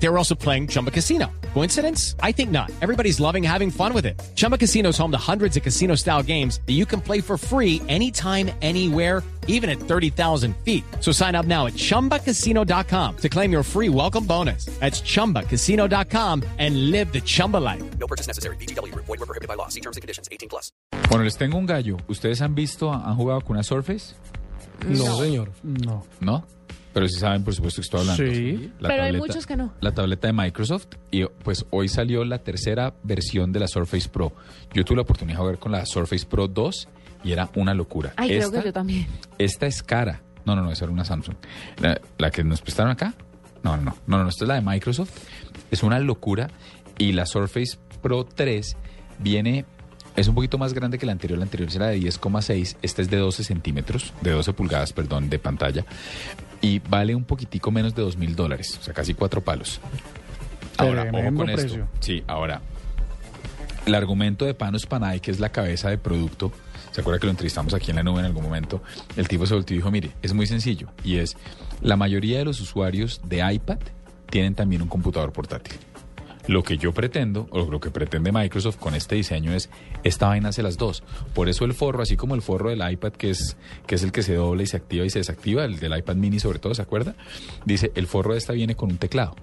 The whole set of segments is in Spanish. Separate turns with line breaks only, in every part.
They were also playing Chumba Casino. Coincidence? I think not. Everybody's loving having fun with it. Chumba Casino is home to hundreds of casino style games that you can play for free anytime, anywhere, even at 30,000 feet. So sign up now at chumbacasino.com to claim your free welcome bonus. That's chumbacasino.com and live the Chumba life.
No purchase necessary. BGW. Void were prohibited by law. See terms and conditions. 18 plus.
Bueno, les tengo un gallo. ¿Ustedes han visto, han jugado con una Surface?
No, señor.
No.
¿No? Pero sí saben, por supuesto, que estoy hablando.
Sí.
La
Pero hay muchos que no.
La tableta de Microsoft. Y pues hoy salió la tercera versión de la Surface Pro. Yo tuve la oportunidad de jugar con la Surface Pro 2 y era una locura.
Ay, creo
Esta-
que yo también.
Esta es cara. No, no, no, esa era una Samsung. La, la que nos prestaron acá. No, no, no, no, no, esta es la de Microsoft. Es una locura. Y la Surface Pro 3 viene, es un poquito más grande que la anterior. La anterior era de 10,6. Esta es de 12 centímetros, de 12 pulgadas, perdón, de pantalla. Y vale un poquitico menos de 2 mil dólares, o sea, casi cuatro palos. Ahora, ojo con esto.
precio.
Sí, ahora, el argumento de Panos Panay, que es la cabeza de producto, ¿se acuerda que lo entrevistamos aquí en la nube en algún momento? El tipo se volteó y dijo, mire, es muy sencillo, y es, la mayoría de los usuarios de iPad tienen también un computador portátil. Lo que yo pretendo, o lo que pretende Microsoft con este diseño es, esta vaina hace las dos. Por eso el forro, así como el forro del iPad, que es, que es el que se dobla y se activa y se desactiva, el del iPad mini sobre todo, ¿se acuerda? Dice, el forro de esta viene con un teclado.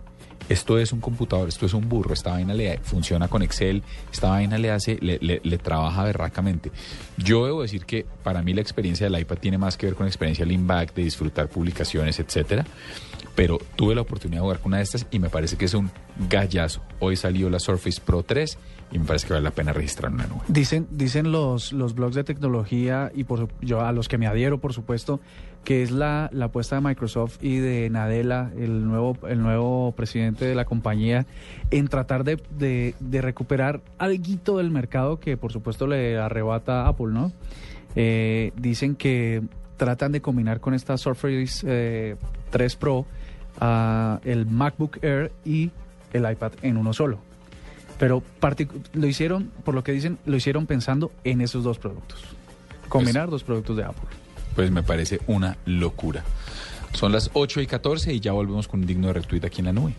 Esto es un computador, esto es un burro, esta vaina le funciona con Excel, esta vaina le hace, le, le- trabaja berracamente. Yo debo decir que para mí la experiencia del iPad tiene más que ver con la experiencia lean back, de disfrutar publicaciones, etcétera. Pero tuve la oportunidad de jugar con una de estas y me parece que es un gallazo. Hoy salió la Surface Pro 3 y me parece que vale la pena registrar una nube.
Dicen, dicen los, los blogs de tecnología y por, yo a los que me adhiero, por supuesto, que es la, la apuesta de Microsoft y de Nadella, el nuevo, el nuevo presidente de la compañía, en tratar de, de, recuperar algo del mercado que por supuesto le arrebata Apple, ¿no? Eh, dicen que tratan de combinar con esta Surface eh, 3 Pro el MacBook Air y el iPad en uno solo. Pero lo hicieron, por lo que dicen, lo hicieron pensando en esos dos productos. Combinar dos productos de Apple.
Pues me parece una locura. Son las 8 y 14 y ya volvemos con un digno de retweet aquí en la nube.